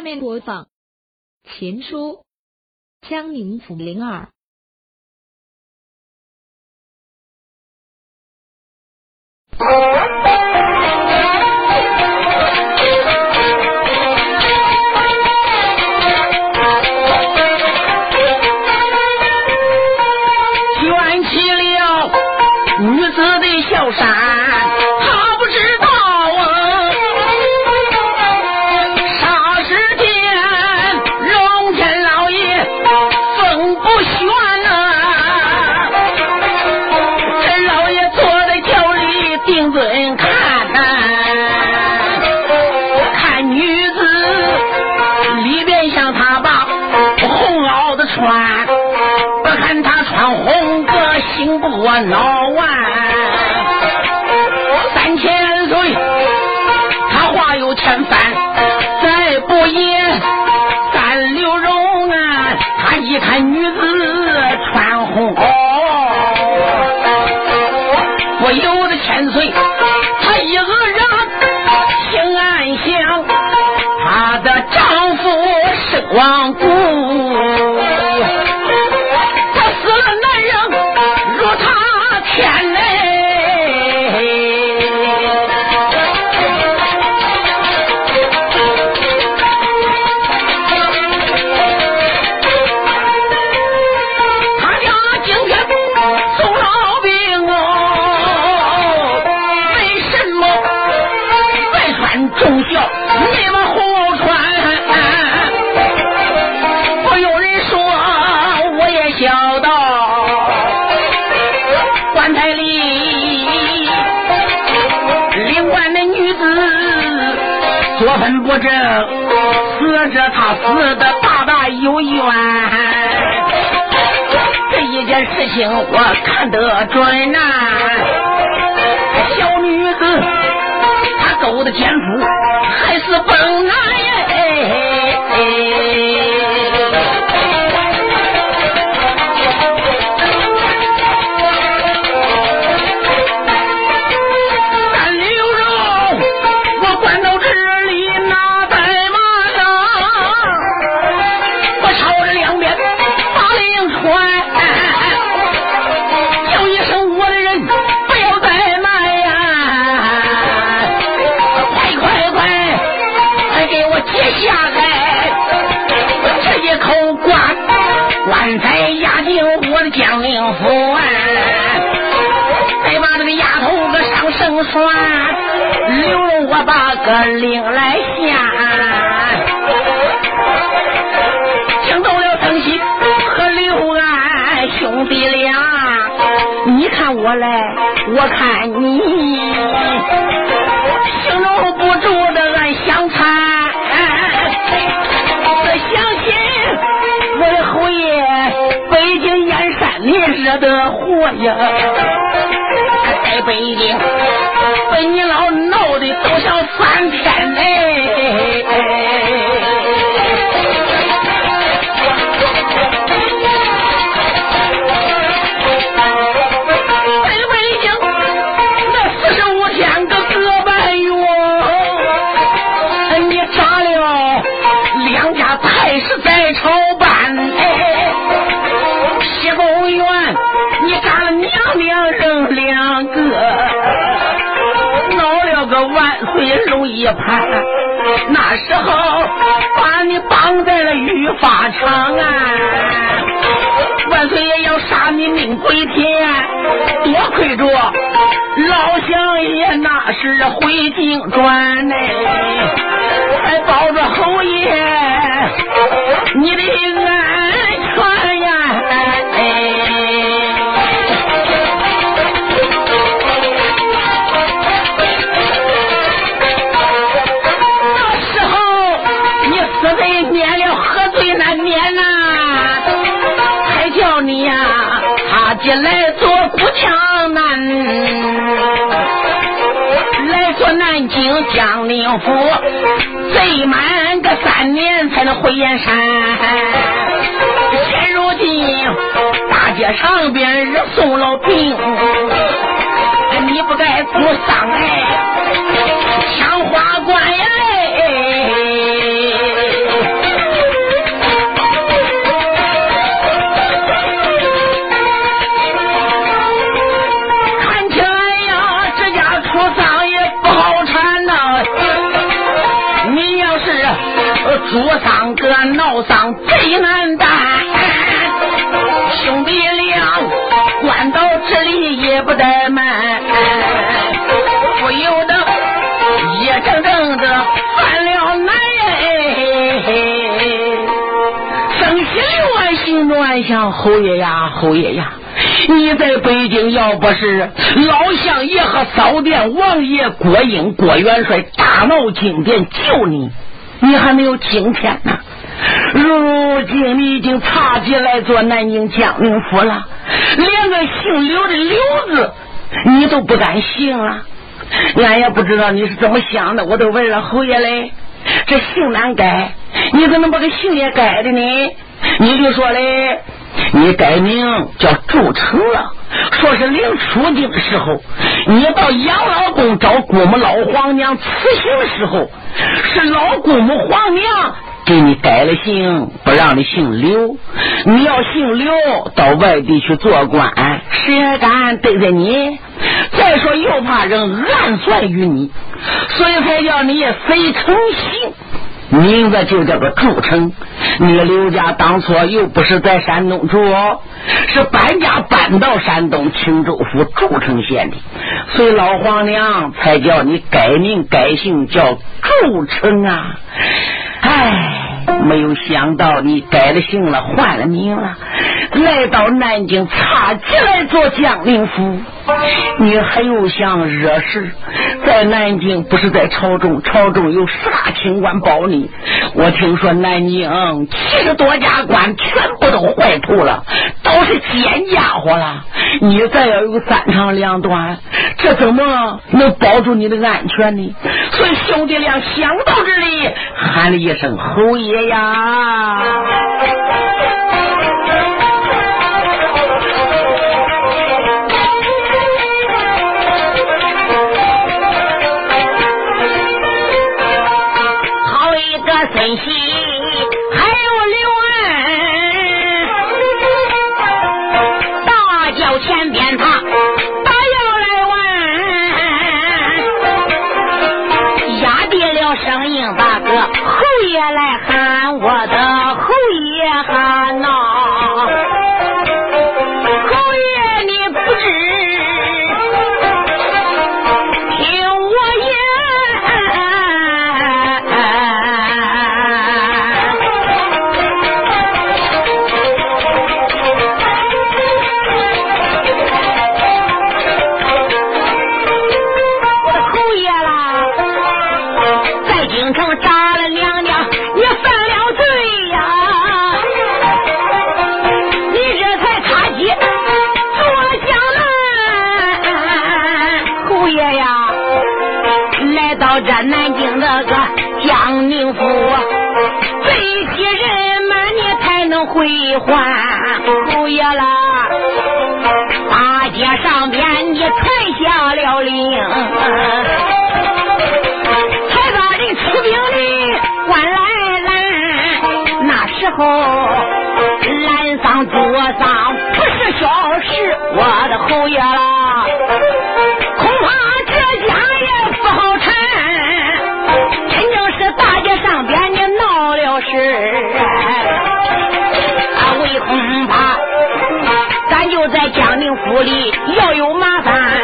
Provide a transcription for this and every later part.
下面播放《秦书》，江宁府灵儿。作风不正，死者他死的大大有冤。这一件事情我看得准呐、小女子她勾的奸夫还是本男算，留了我把个令来下。惊动了曾喜和刘安兄弟俩，你看我来，我看你，形容不住的俺相残。这相信我的侯爷北京燕山里惹的祸呀，在北京北京盘，那时候把你绑在了御法场啊。万岁爷要杀你命归天，多亏着老相爷那时回京转呢，还保着侯爷你的安来做古江南，来做南京江宁府，最满个三年才能回燕山。现如今大街上边人送了病，你不该哭丧哎，枪花主丧哥闹丧贼难担，兄弟俩关到这里也不怠慢，不由得一阵阵的犯了难。生喜六万心乱想侯爷呀，侯爷呀！你在北京要不是老相爷和骚殿王爷郭英、郭元帅大闹金殿救你，你还没有今天呢。如今你已经插进来做南京江宁府了，连个姓刘的刘字你都不敢姓了。俺也不知道你是怎么想的，我都问了侯爷嘞，这姓难改，你怎么把这姓也改的呢？你就说嘞。你改名叫祝成了，说是临出京的时候，你到养老宫找姑母老皇娘辞行的时候，是老姑母皇娘给你改了姓，不让你姓刘。你要姓刘，到外地去做官，谁还敢对待你？再说又怕人暗算于你，所以才叫你非成姓。名字就叫做祝成，你刘家当初又不是在山东住，是搬家搬到山东青州府祝城县的，所以老皇娘才叫你改名改姓叫祝成啊！唉，没有想到你改了姓了，换了名了，来到南京差起来做江宁府，你还有想惹事？在南京不是在朝中，朝中有十大清官保你。我听说南京七十多家官全部都坏透了，都是奸家伙了。你再要有三长两短，这怎么能保住你的安全呢？所以兄弟俩想到这里，喊了一声：“侯爷呀！”侯爷啦，大街上边你传下了令，才把人出兵的关来拦。那时候拦丧捉丧不是小事，我的侯爷啦，里要有麻烦，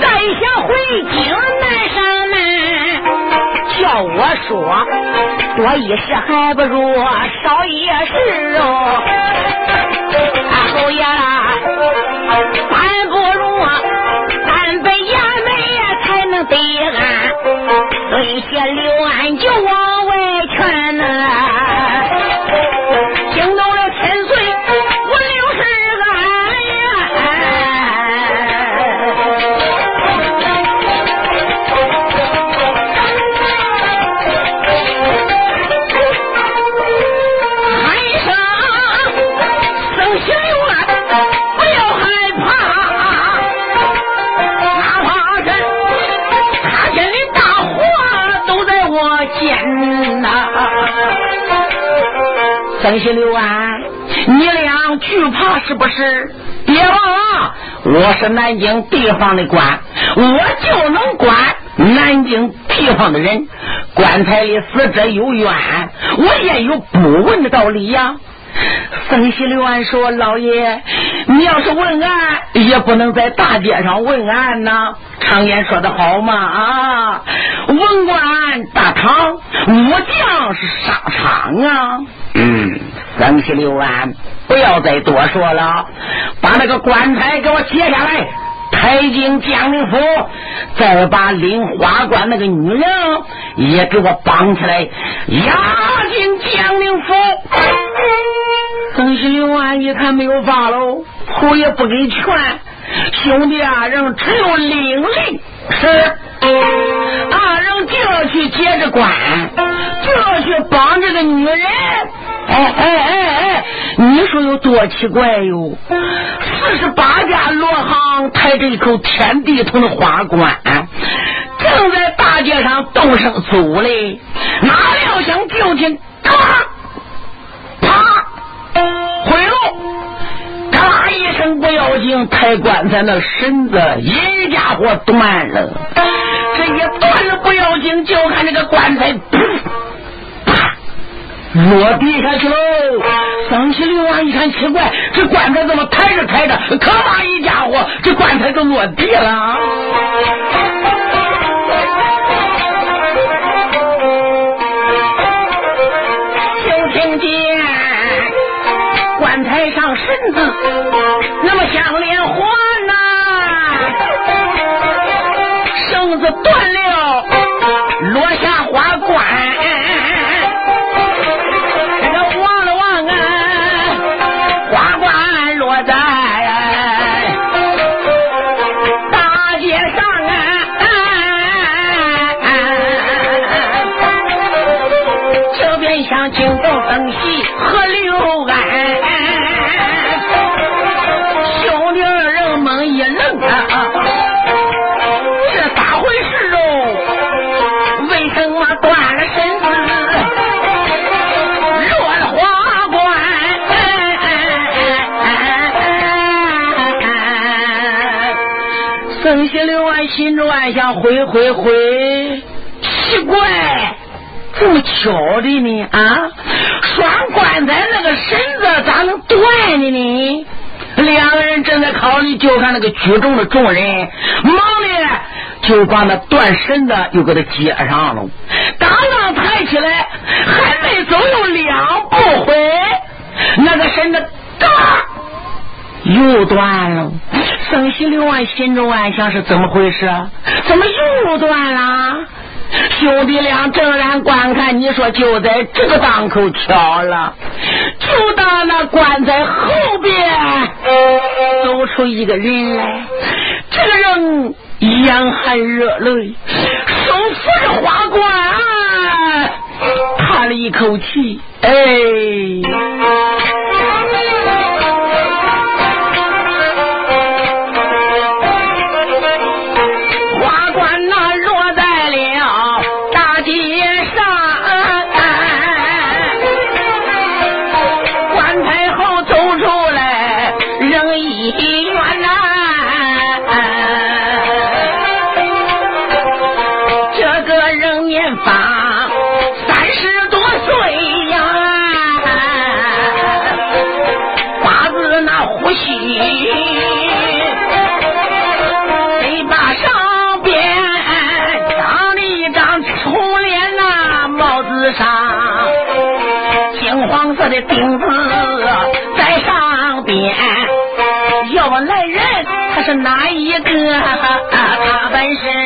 再想回京难上难。叫我说，多一事还不如少一事哦。啊，侯爷啦，咱不如咱本衙门才能得安，这些刘安就往外劝三十六万，你俩惧怕是不是？别忘了，我是南京地方的官，我就能管南京地方的人。棺材里死者有冤，我也有不问的道理呀。曾喜元说：“老爷，你要是问案，也不能在大街上问案呐。常言说的好嘛啊，文官大堂，武将是沙场啊。嗯，曾喜元，不要再多说了，把那个棺材给我揭下来，抬进江宁府，再把领花冠那个女人也给我绑起来，押进江宁府。”曾喜元一看没有法喽，虎也不给劝，兄弟二人只有领令是，二人就要去接着关，就要去帮这个女人。哎哎哎哎，你说有多奇怪哟？四十八家罗行抬着一口天地铜的花冠，正在大街上动身走嘞，哪料想就听咔。一声不要紧，抬棺材那绳子一家伙断了。这一断了不要紧，就看这个棺材啪落地下去喽。张喜六啊，一看奇怪，这棺材怎么抬着抬着，可把一家伙，这棺材都落地了。就听见棺材上绳子。那么像连环呐，绳子断了，落下花心中暗想：回回回，奇怪，这么巧的呢？啊，拴棺材那个绳子咋能断的呢？两个人正在考虑，就看那个举重的众人忙的就把那断绳子又给他接上了。刚刚抬起来，还没走有两步回，那个绳子嘎又断了。曾喜六万心中暗想：是怎么回事？怎么又断了？兄弟俩正然观看，你说就在这个档口巧了，就到那棺材后边走出一个人来。这个人眼含热泪，手扶着花冠，叹了一口气，哎。是哪一个？他本身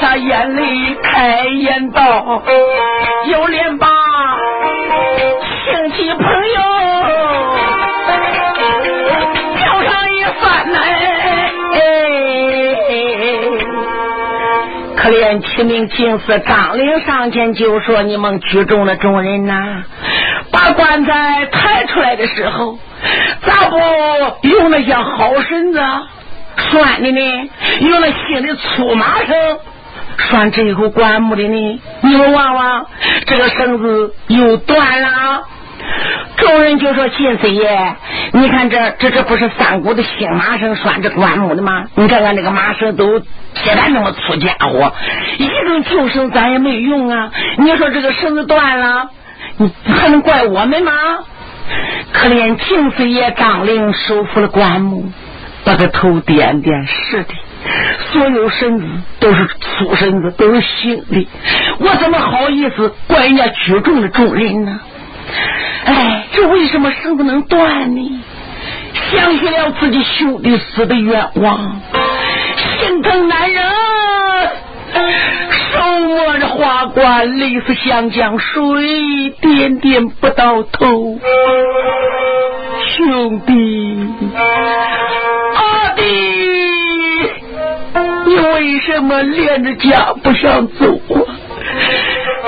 他眼泪，开言道：“有脸吧，亲戚朋友，叫上一番来。”可怜七名进士张陵上前就说：“你们聚众的众人呐，把棺材抬出来的时候，咋不用那些好绳子拴的呢？用那新的粗麻绳拴这口棺木的呢？你们望望，这个绳子又断了。”众人就说：“秦四爷，你看这这这不是三股的新麻绳拴着棺木的吗？你看看那个麻绳都铁的那么粗家伙，一根旧绳咱也没用啊！你说这个绳子断了，你还能怪我们吗？可怜秦四爷张陵收复了棺木，把个头点点，是的，所有身子都是粗身子，都是新的，我怎么好意思怪人家举重的众人呢？”哎，这为什么绳子能断呢？想起了自己兄弟死的冤枉，心疼男人，手握着花冠，泪似湘江水，点点不到头。兄弟，这么连着家不想走啊？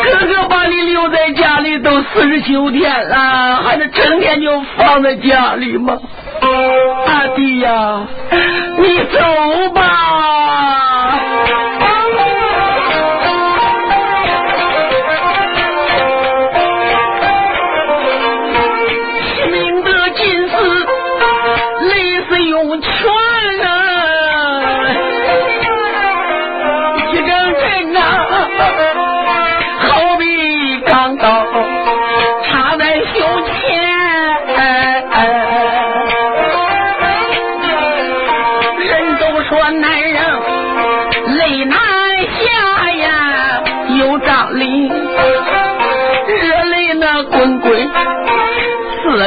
哥哥把你留在家里都四十九天了，还能成天就放在家里吗？阿弟呀，你走吧。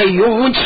涌泉，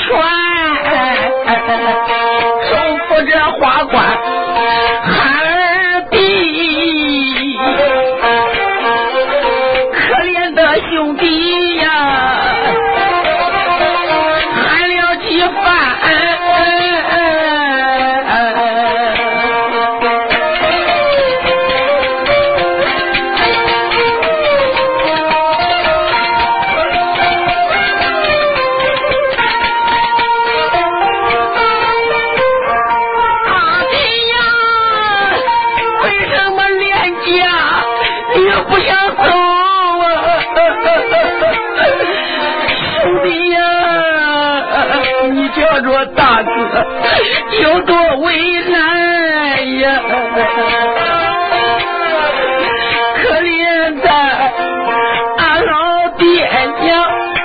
有多为难呀！可怜的俺老爹娘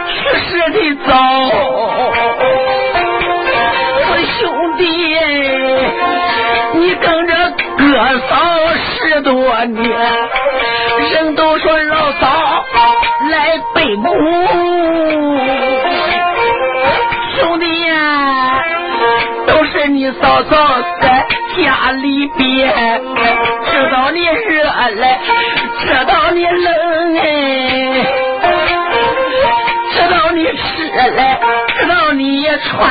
去世的早，我兄弟你跟着哥嫂十多年，人都说老嫂来背母。嫂嫂在家里边，知道你热嘞，知道你冷哎，知道你吃嘞，知道你也穿。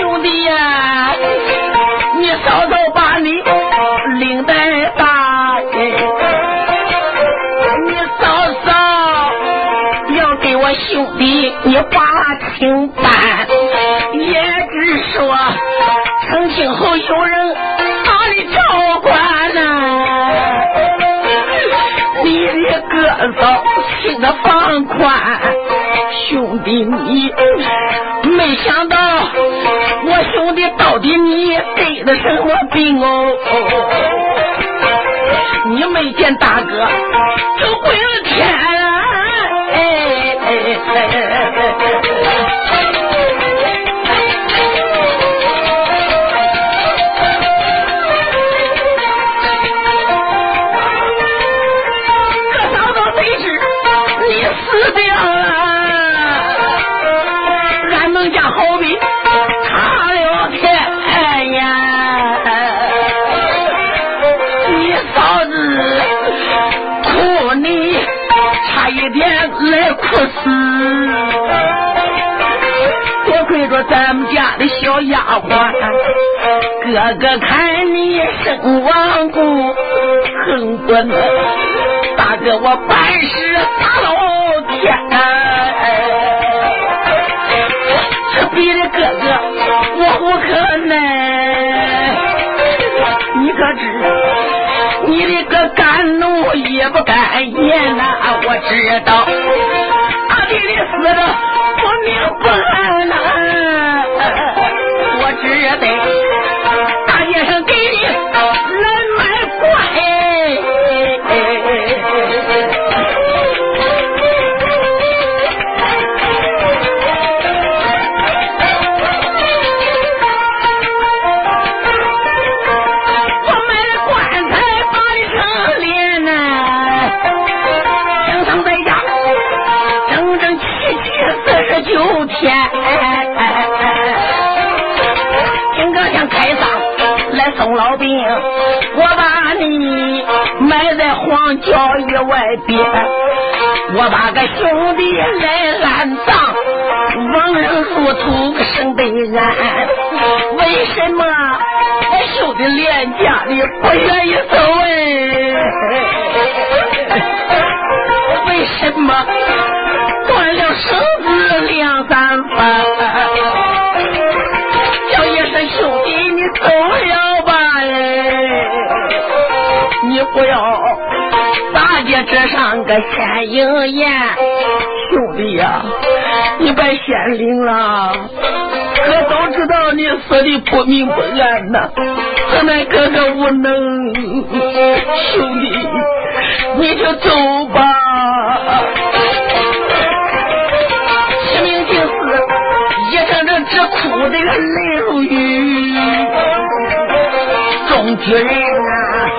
兄弟呀，你嫂嫂把你领带大哎，你嫂嫂要给我兄弟你把清办。高兴的放宽，兄弟你没想到我兄弟到底你得的什么病哦？你没见大哥就跪了天啊！哎哎哎！丫鬟，哥哥看你生王公，恨不能大哥我办事大老天，这逼的哥哥我无可奈，你可知你的个敢怒也不敢言呐，我知道阿弟的死了。命不安呐，得大街上我把你埋在荒郊野外边，我把个兄弟来安葬，亡人入土生悲安。为什么兄弟连家里不愿意走哎？为什么断了绳子两三番？叫一声兄弟，你走了。你不要大街之上个显应言，兄弟呀，你别显灵了。哥早知道你死的不明不暗呐，可奈哥哥无能。兄弟，你就走吧。齐明进寺，一阵阵直哭的个泪如雨。众举人啊！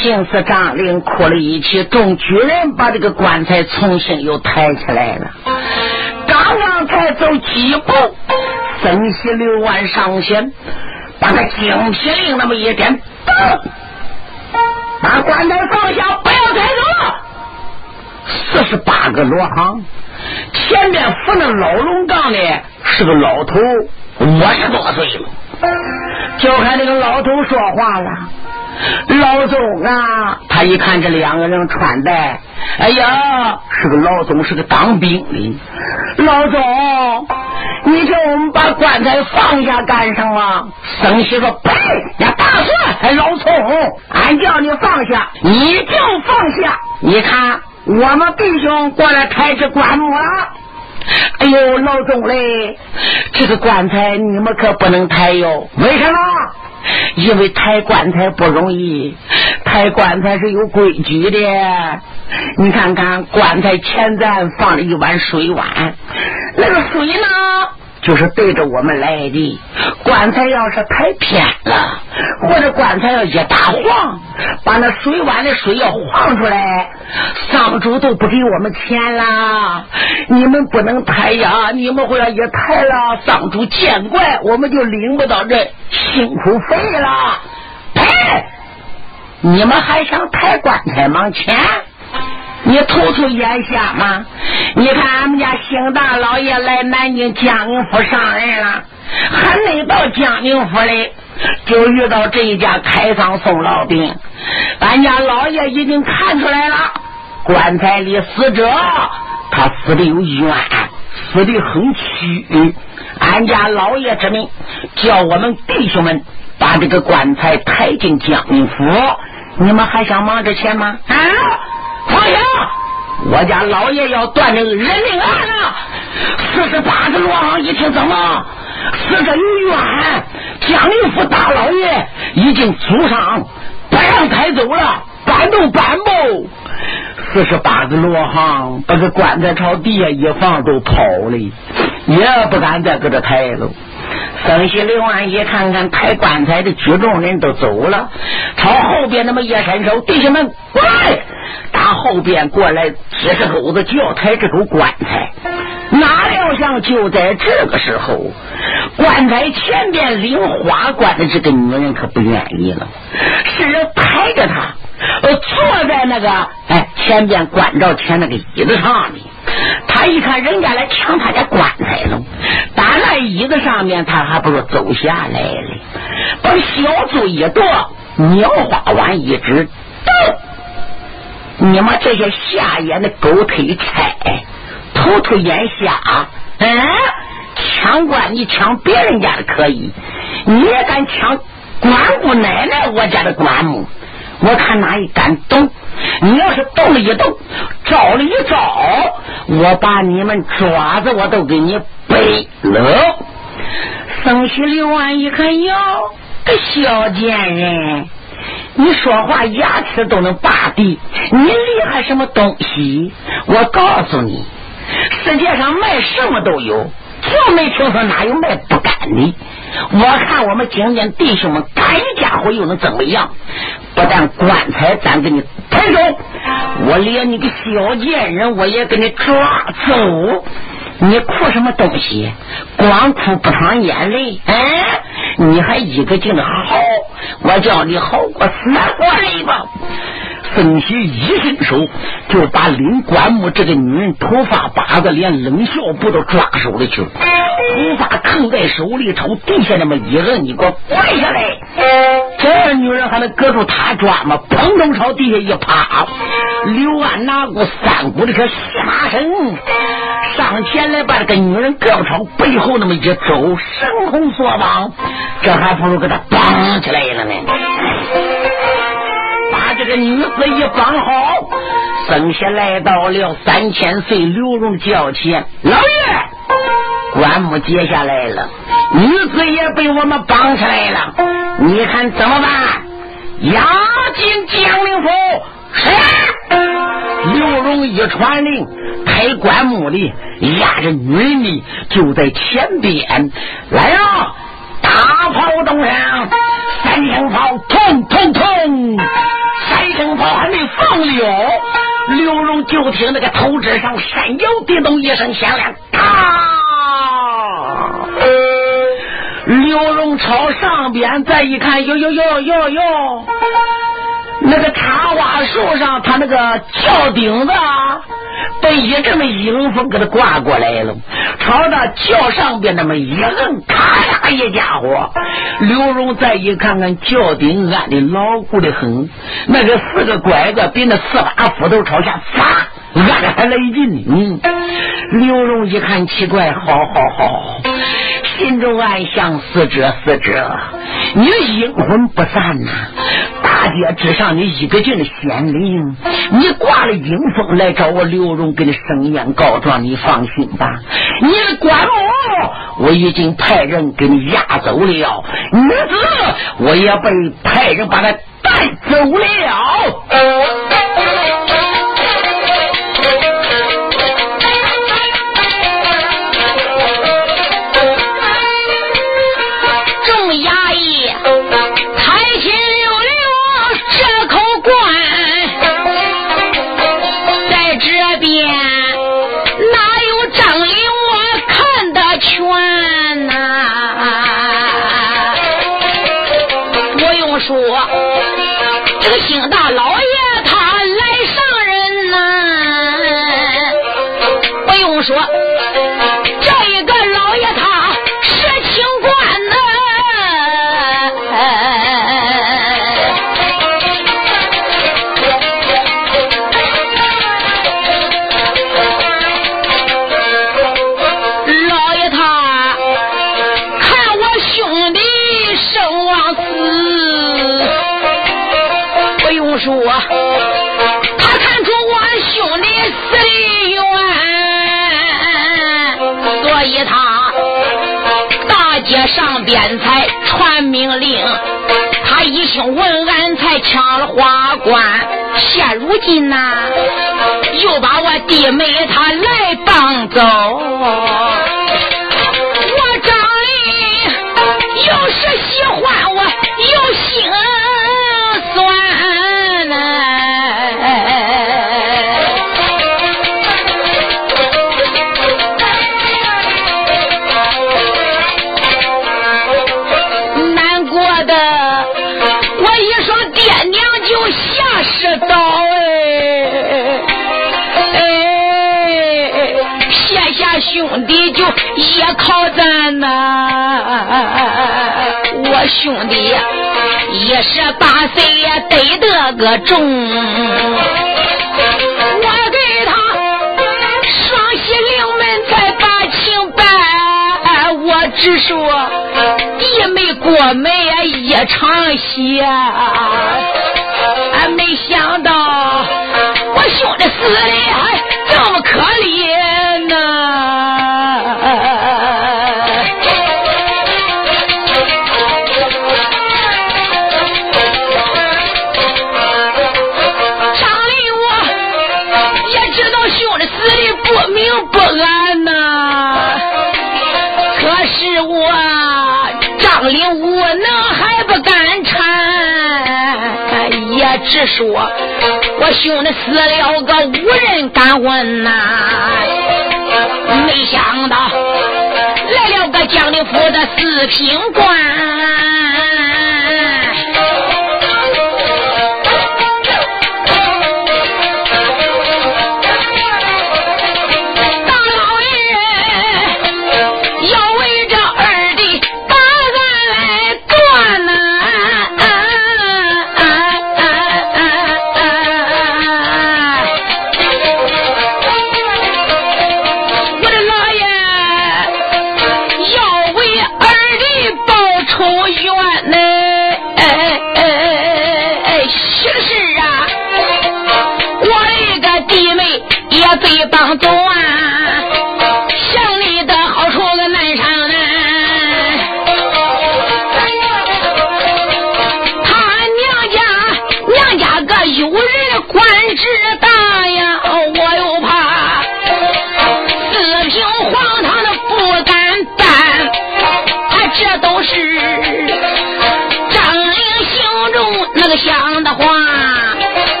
一名进士张令哭了一气，众举人把这个棺材重新又抬起来了。刚刚才走几步，森西刘万上前，把那精皮令那么一点，把棺材放下，不要抬走。四十八个罗行，前面扶那老龙杠的是个老头，五十多岁了。就看那个老头说话了。老总啊，他一看这两个人穿戴，哎呀，是个老总，是个当兵的。老总，你叫我们把棺材放下干什么？生媳说：“呸！呀，大蒜还老葱，俺叫你放下，你就放下。你看，我们弟兄过来抬这棺木了。哎呦，老总嘞，这个棺材你们可不能抬哟。为什么？因为抬棺材不容易，抬棺材是有规矩的。你看看棺材前站放了一碗水碗，那个水呢，就是对着我们来的。棺材要是抬偏了，或者棺材要一打晃，把那水碗的水要晃出来，丧主都不给我们钱了。你们不能抬呀！你们回来一抬了，丧主见怪，我们就领不到这辛苦费了。呸！你们还想抬棺材往前？你吐出眼瞎吗？你看俺们家兴大老爷来南京江宁府上任了，还没到江宁府嘞，就遇到这一家开仓送老兵。俺家老爷已经看出来了，棺材里死者。他死的有冤，死的很屈。俺家老爷之命，叫我们弟兄们把这个棺材抬进江宁府。你们还想忙着钱吗？啊！放下！我家老爷要断这人命案了。四十八个罗行一听怎么？死者有冤，江一府大老爷已经祖上不让抬走了，搬都搬不。四十八个罗行把这棺材朝地下一放，都跑了，也不敢再搁这抬了。曾喜刘安一看看抬棺材的举重人都走了，朝后边那么一伸手，弟兄们过来！打后边过来几十口子就要抬这口棺材，哪料想就在这个时候，棺材前边领花冠的这个女人可不愿意了，是人抬着她，呃坐在那个哎前边关照前那个椅子上面。他一看人家来抢他家棺材了，打那椅子上面，他还不如走下来了，把小嘴一剁，鸟花碗一指，你们这些下眼的狗腿差，头头眼瞎，嗯，抢棺你抢别人家的可以，你也敢抢关姑奶奶我家的棺木？我看哪一敢动？你要是动了一动，招了一招，我把你们爪子我都给你背了。宋喜刘安一看，哟，个小贱人，你说话牙齿都能拔地，你厉害什么东西？我告诉你，世界上卖什么都有，就没听说哪有卖不干的。我看我们今天弟兄们，干家伙又能怎么样？不但棺材咱给你抬走，我连你个小贱人我也给你抓走。你哭什么东西？光哭不淌眼泪，哎，你还一个劲的好？我叫你好过死过来吧。孙喜一伸手就把领棺木这个女人头发把子连冷笑布都抓手里去了，头发扛在手里朝地下那么一摁，你给我跪下来！这女人还能搁住他抓吗？砰咚朝地下一趴，刘安拿过三股的可洗马绳，上前来把这个女人胳膊朝背后那么一走，神红锁绑，这还不如给他绑起来了呢。这女子一绑好，生下来到了三千岁刘荣轿前，老爷，棺木接下来了，女子也被我们绑起来了，你看怎么办？押进江陵府。是。刘荣一传令，抬棺木的押着女人的就在前边，来啊！大炮动上，三声炮，通通通。放了，刘荣就听那个头枕上山腰叮咚一声响亮，咔！刘荣朝上边再一看，哟哟哟哟哟，那个茶花树上，他那个翘顶子啊。被一阵的迎风给他刮过来了，朝着轿上边那么一摁，咔嚓一家伙。刘荣再一看看轿顶安的牢固的很，那个四个拐子比那四把斧头朝下砸，按的还来劲呢。嗯，刘荣一看奇怪，好好好，心中暗想：死者死者，你阴魂不散呐。大街之上，你一个劲的显灵，你挂了阴风来找我刘荣，给你声言告状，你放心吧。你的棺木我已经派人给你押走了，女子我也被派人把他带走了。天才传命令，他一声闻，俺才抢了花冠，现如今呐，又把我弟妹他来绑走。兄弟就依靠咱呐，我兄弟一十八岁也得得个中，我给他双喜临门才把情办，我只说弟妹过门也一场戏，俺没想到我兄弟死的还这么可怜呐。是说我兄弟死了个无人敢问呐，没想到来了个江宁府的四品官。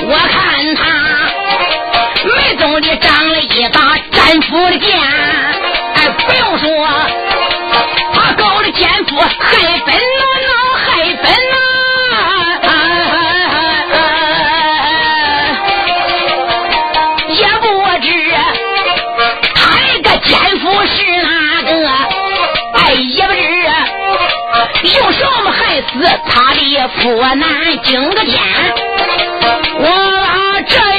我看他眉中里长了一把奸夫的剑，哎，不用说，他搞的奸夫，害本哪哪害本哪，也不知他那个奸夫是哪个，哎，也不知有什么害死他的夫难惊个天。我把这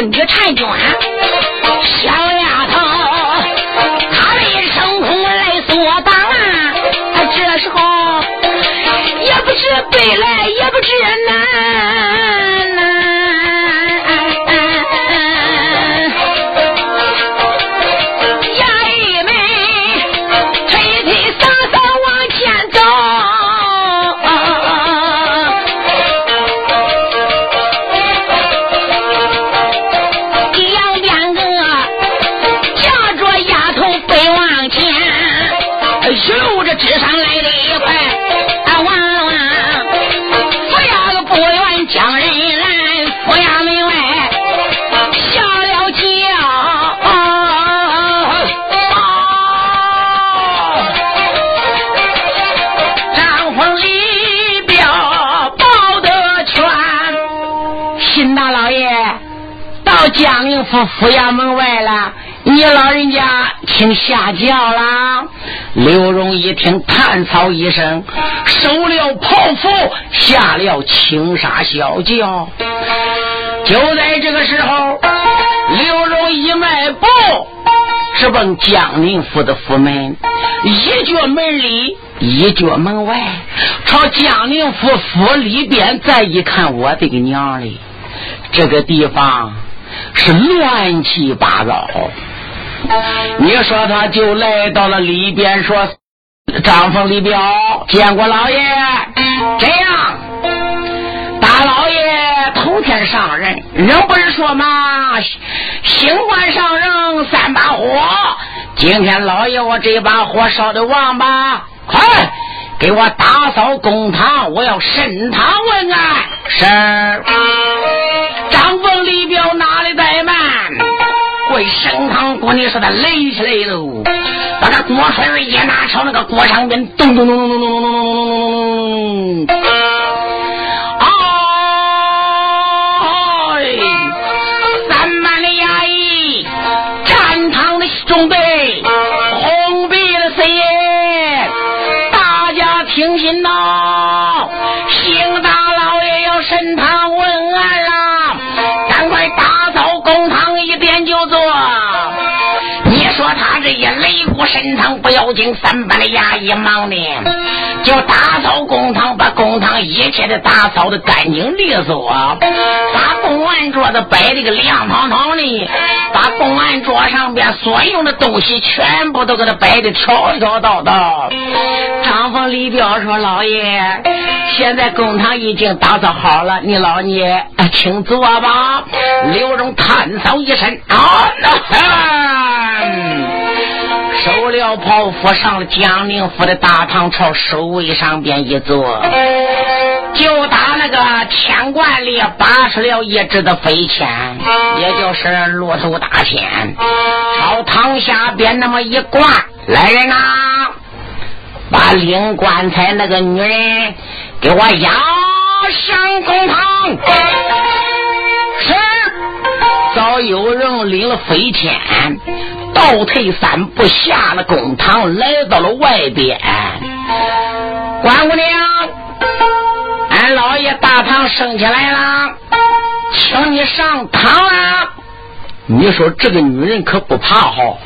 花冠那个女婵娟，小丫头，她的声空来所挡啊！这时候也不知北来，也不知南。江宁府府衙门外了，你老人家请下轿了。刘荣一听，叹草一声，收了袍服，下了青纱小轿。就在这个时候，刘荣一迈步，直奔江宁府的府门，一脚门里，一脚门外，朝江宁府府里边再一看，我的个娘嘞，这个地方！是乱七八糟，你说他就来到了里边，说张凤李彪见过老爷，这样，大老爷头天上任，人不是说嘛，新官上任三把火，今天老爷我这把火烧的旺吧，快给我打扫公堂，我要审堂问案。是，升堂国，你说他累起来喽！把那锅水一拿，朝那个锅上边咚咚咚咚咚咚咚咚咚咚咚咚咚咚咚咚！哎，三班的衙役，站堂的中队，红鼻的四爷，大家听信呐！姓大。审堂问擂鼓审堂不要紧，三班的衙役忙呢就打扫公堂，把公堂一切的打扫的干净利索，把公案桌子摆的个亮堂堂的，把公案桌上边所有的东西全部都给他摆的条条道道。张凤李彪说：“老爷，现在公堂已经打扫好了，你老爷请坐吧。”刘荣叹扫一声：“啊，收了袍服，上了江宁府的大堂，朝首位上边一坐，就打那个钱罐里拔出了一只的飞钱，也就是骆头大钱，朝堂下边那么一挂，来人呐！把领棺材那个女人给我押上公堂。是，早有人领了飞天，倒退三步下了公堂，来到了外边。关姑娘，俺老爷大堂升起来了，请你上堂啊！你说这个女人可不怕哈，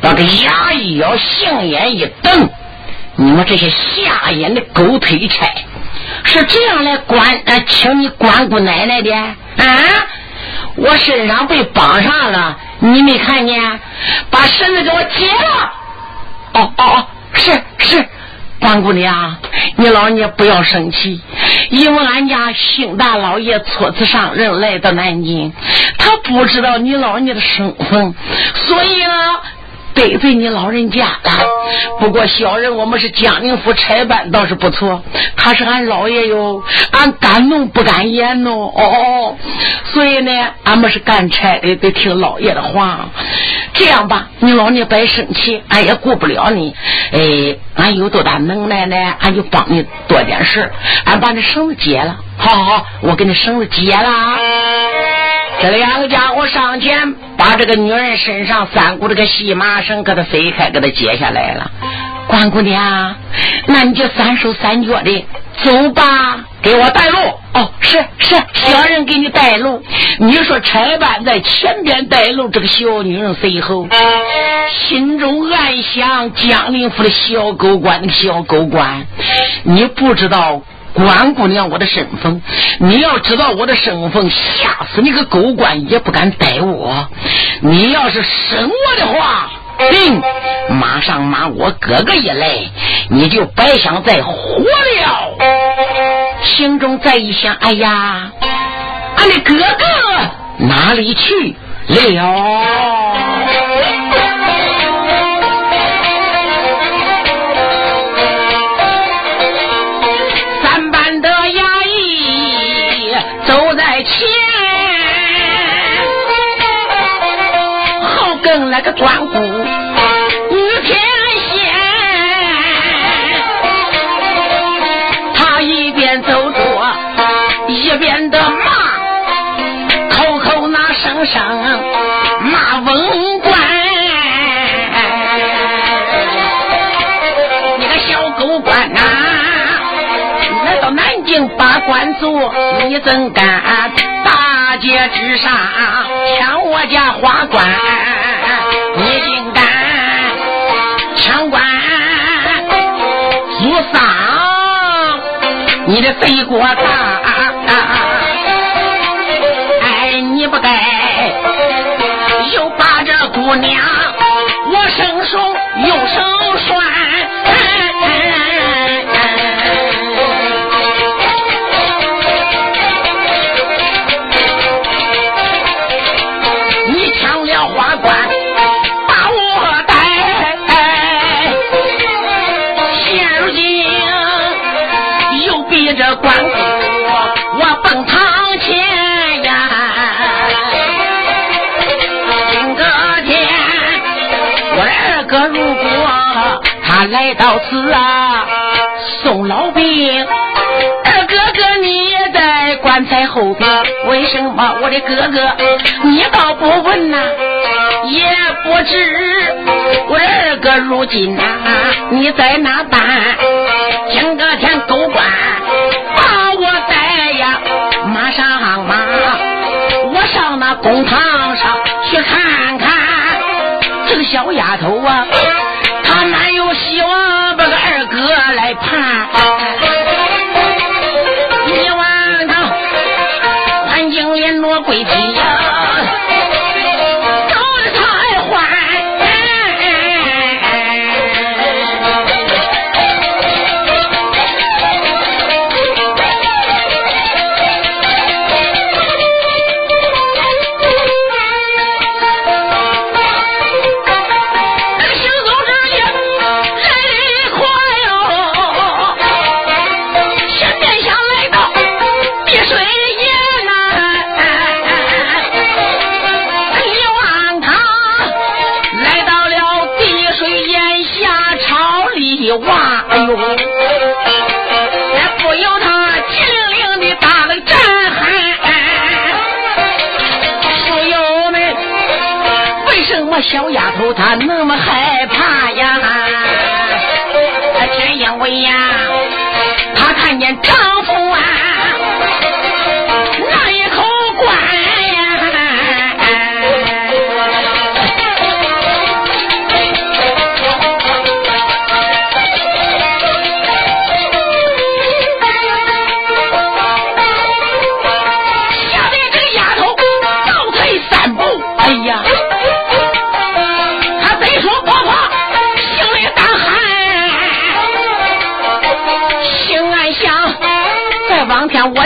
把个牙一咬杏眼一瞪。你们这些下眼的狗腿差，是这样来管呃，请你关姑奶奶的啊？我身上被绑上了，你没看见？把绳子给我解了。哦哦哦，是是，关姑娘，你老人家不要生气，因为俺家兴大老爷初次上任来到南京，他不知道你老人家的身份，所以呢。得罪你老人家了，不过小人我们是江宁府差办，倒是不错。他是俺老爷哟，俺敢怒不敢言哦。哦，所以呢，俺们是干差的，得听老爷的话。这样吧，你老娘别生气，俺也顾不了你。哎，俺有多大能耐呢？俺就帮你多点事俺把那绳子解了。好好好，我给你绳子解了啊。这两个家伙上前，把这个女人身上三股这个细麻绳给他飞开，给她解下来了。关姑娘，那你就三手三脚的走吧，给我带路。哦，是是，小人给你带路。你说差班在前边带路，这个小女人随后，心中暗想：江宁府的小狗官，那个小狗官，你不知道关姑娘我的身份。你要知道我的身份，吓死你个狗官也不敢逮我。你要是生我的话。哼！马上马我哥哥一来，你就别想再活了。心中再一想，哎呀，俺的哥哥哪里去了？个专官古天仙，他一边走着一边的骂，口口那声声骂文官，你个小狗官啊，来到南京把官做，你怎敢大街之上抢我家花冠？你竟敢抢官做丧？你的罪过大！哎，你不该又把这姑娘我生手又生栓。来到此啊，送老兵。二哥哥，你也在棺材后边，为什么我的哥哥你倒不问呐？也不知我二哥如今呐，你在哪办？今个天狗官把我带呀，马上马，我上那公堂上去看看这个小丫头啊。希望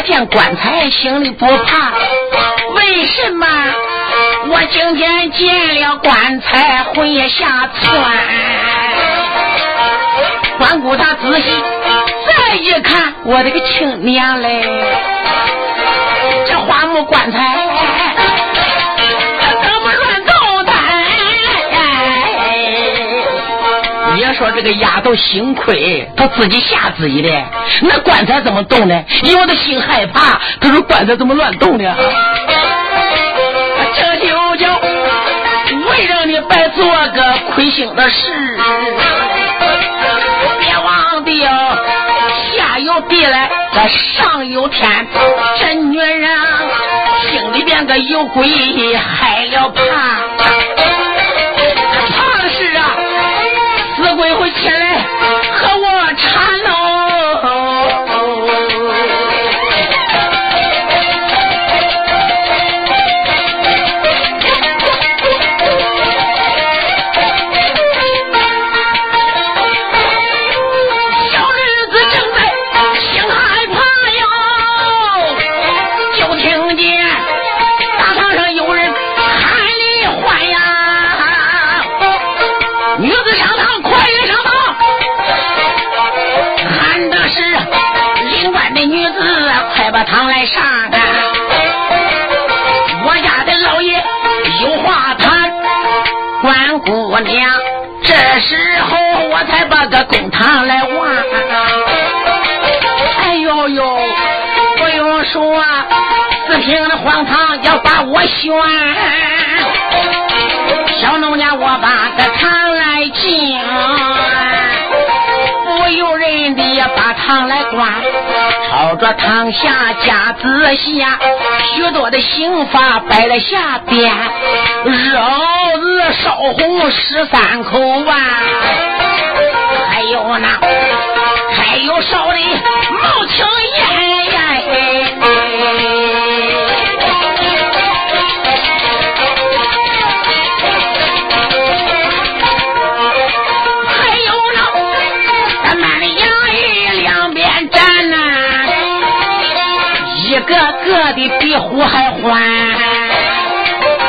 见棺材心里不怕，为什么我今天见了棺材魂也吓窜？关谷他仔细再一看，我这个亲娘嘞，这花木棺材。说这个丫头心亏她自己吓自己的，那棺材怎么动呢？因为她心害怕，她说棺材怎么乱动呢？这就叫为让你白做个亏心的事，别忘掉下有地来，这上有天，这女人心里边个有鬼，害了怕。鬼会前来和我时候我才把个公堂来望。哎呦呦，不用说，四平的荒唐要把我选。小奴家，我把个堂来进，堂来关。朝着堂下家子下，许多的刑罚摆在下边，肉子烧红十三口啊，还有呢还有烧的冒青烟饿的比虎还欢，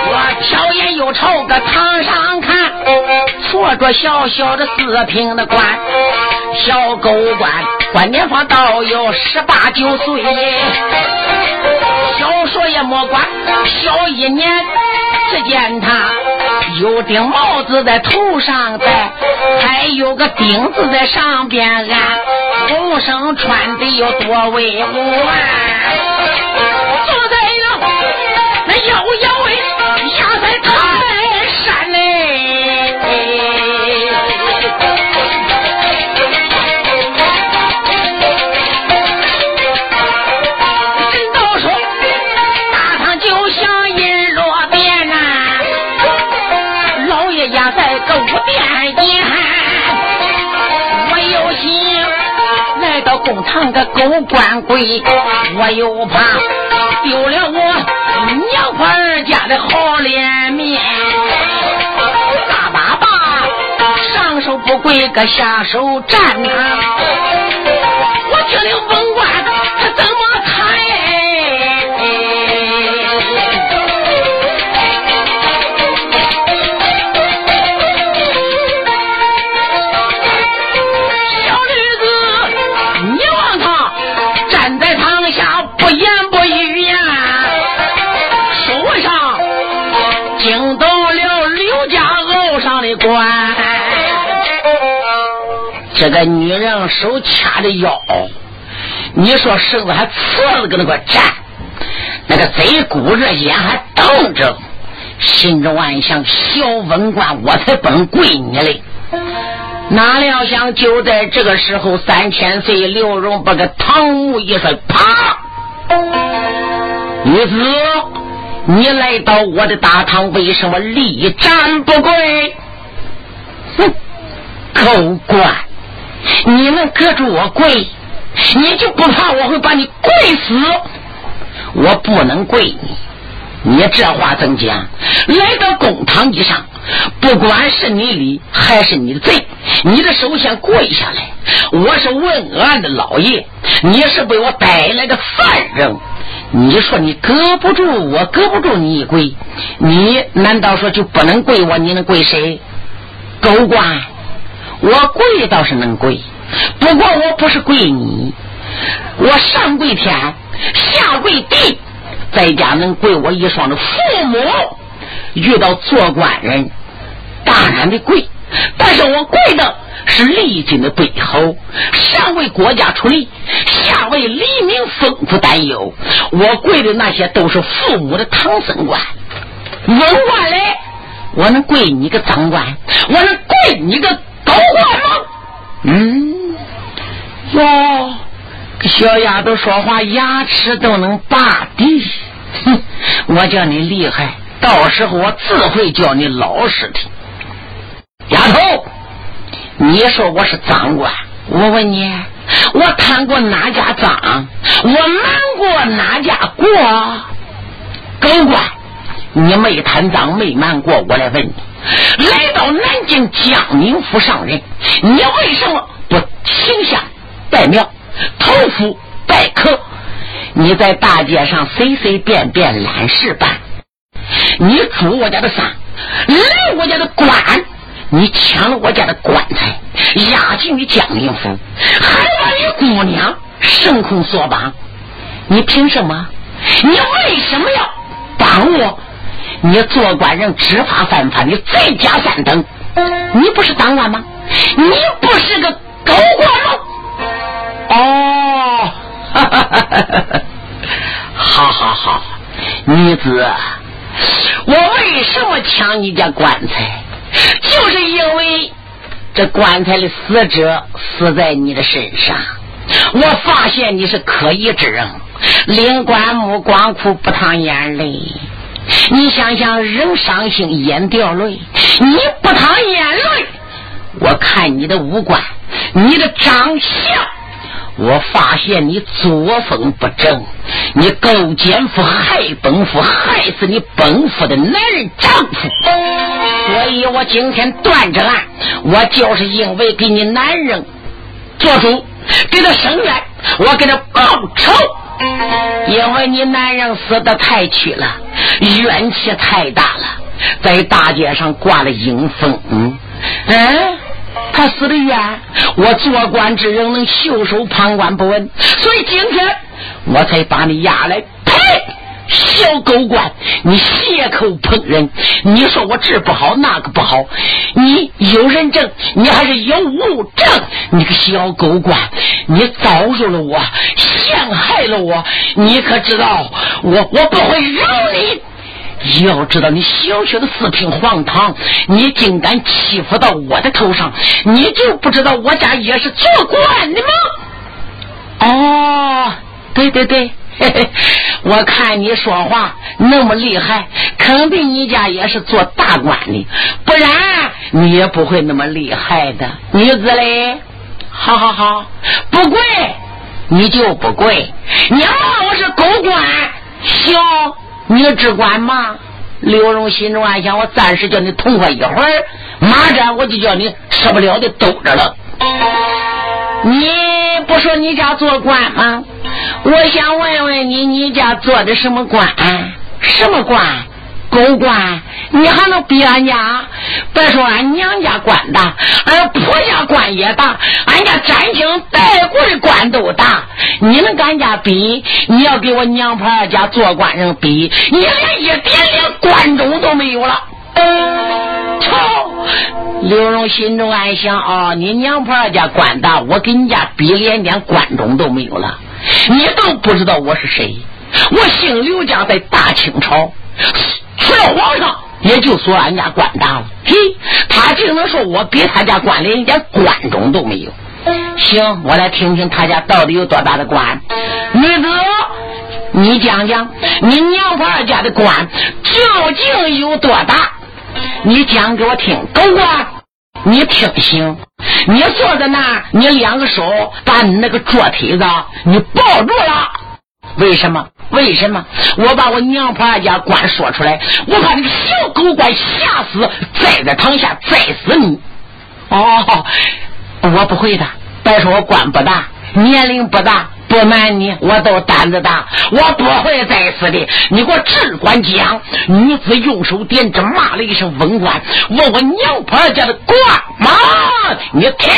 我瞟眼又朝个堂上看，坐着小小的四平的官，小狗官，官年方倒有十八九岁，小说也没管，小一年，只见他有顶帽子在头上戴，还有个钉子在上边安，红绳穿的有多威武啊！当个狗官鬼，我又怕丢了我。娘婆儿家的好脸面，大爸爸上手不跪，个下手站啊！我听听文官个女人手掐着腰，你说身子还侧着搁那块站，那个贼骨热眼还瞪着，心中暗想：小文官，我才不能跪你嘞！哪料想就在这个时候，三千岁刘荣把个堂木一摔，啪！女子。你来到我的大堂，为什么立斩不跪？哼，狗官，你能隔住我跪，你就不怕我会把你跪死？我不能跪你，你这话怎讲？来到公堂之上，不管是你理还是你的罪，你的首先跪下来。我是问案的老爷，你是被我带来的犯人。你说你搁不住我，搁不住你一跪，你难道说就不能跪我？你能跪谁？狗官，我跪倒是能跪，不过我不是跪你，我上跪天，下跪地，在家能跪我一双的父母。遇到做官人，当然得跪，但是我跪的。是历经的背后，上为国家出力，下为黎民丰富担忧。我跪的那些都是父母的唐僧官、文官嘞，我能跪你个脏官？我能跪你个狗官吗？嗯，哟，小丫头说话牙齿都能拔地，哼！我叫你厉害，到时候我自会叫你老实的。丫头，你说我是赃官，我问你，我贪过哪家赃？我瞒过哪家过？狗官，你没贪赃没瞒过，我来问你，来到南京江宁府上任，你为什么不请下拜庙？头府待客，你在大街上随随便便揽事办，你住我家的丧，来我家的官，你抢了我家的棺材，押进你江宁府，还把你姑娘生控索绑，你凭什么？你为什么要帮我？你做官人执法犯法，你罪加三等，你不是当官吗？你不是个狗官吗？哦，哈哈哈哈哈！好好好，女子，我为什么抢你家棺材？就是因为这棺材的死者死在你的身上，我发现你是可疑之人，领棺木光哭不淌眼泪。你想想，人伤心眼掉泪，你不淌眼泪，我看你的五官，你的长相。我发现你作风不正，你勾奸夫害本夫，害死你本夫的男人丈夫。所以我今天断这案，我就是因为给你男人做主，给他伸冤，我给他报仇。因为你男人死的太屈了，怨气太大了，在大街上挂了阴风。嗯，嗯。他死的冤，我做官之人能袖手旁观不问，所以今天我才把你押来。呸！小狗官，你血口喷人，你说我这不好那个不好，你有人证，你还是有物证？你个小狗官，你招惹了我，陷害了我，你可知道我我不会饶你。要知道，你小小的四品黄堂，你竟敢欺负到我的头上，你就不知道我家也是做官的吗？哦，对对对，嘿嘿，我看你说话那么厉害，肯定你家也是做大官的，不然你也不会那么厉害的。女子嘞，好好好，不跪你就不跪，娘我是狗官，行。你只管骂，刘荣心中暗想：我暂时叫你痛快一会儿，马上我就叫你吃不了的兜着了。你不说你家做官吗？我想问问你，你家做的什么官？什么官？狗官？你还能比俺家？别说俺娘家官大，俺婆家官也大，俺家沾亲带故的官都大。你能跟俺家比？你要给我娘婆家做官人比，你连一点点官种都没有了。操！刘荣心中暗想：哦，你娘婆家官大，我跟你家比，连点官种都没有了。你都不知道我是谁？我姓刘家，在大清朝，除了皇上。也就说俺家官大了，嘿，他竟能说我比他家官连一点官种都没有。行，我来听听他家到底有多大的官。女子，你讲讲你娘婆家的官究竟有多大？你讲给我听。狗官，你听行。你坐在那，你两个手把你那个桌腿子你抱住了。为什么？为什么？我把我娘婆家官说出来，我把那个小狗官吓死，栽在堂下栽死你。哦，我不会的。别说我官不大，年龄不大，不瞒你，我都胆子大，我不会再死的。你给我只管讲。女子用手点着，骂了一声：“文官，问我娘婆家的官吗？你听。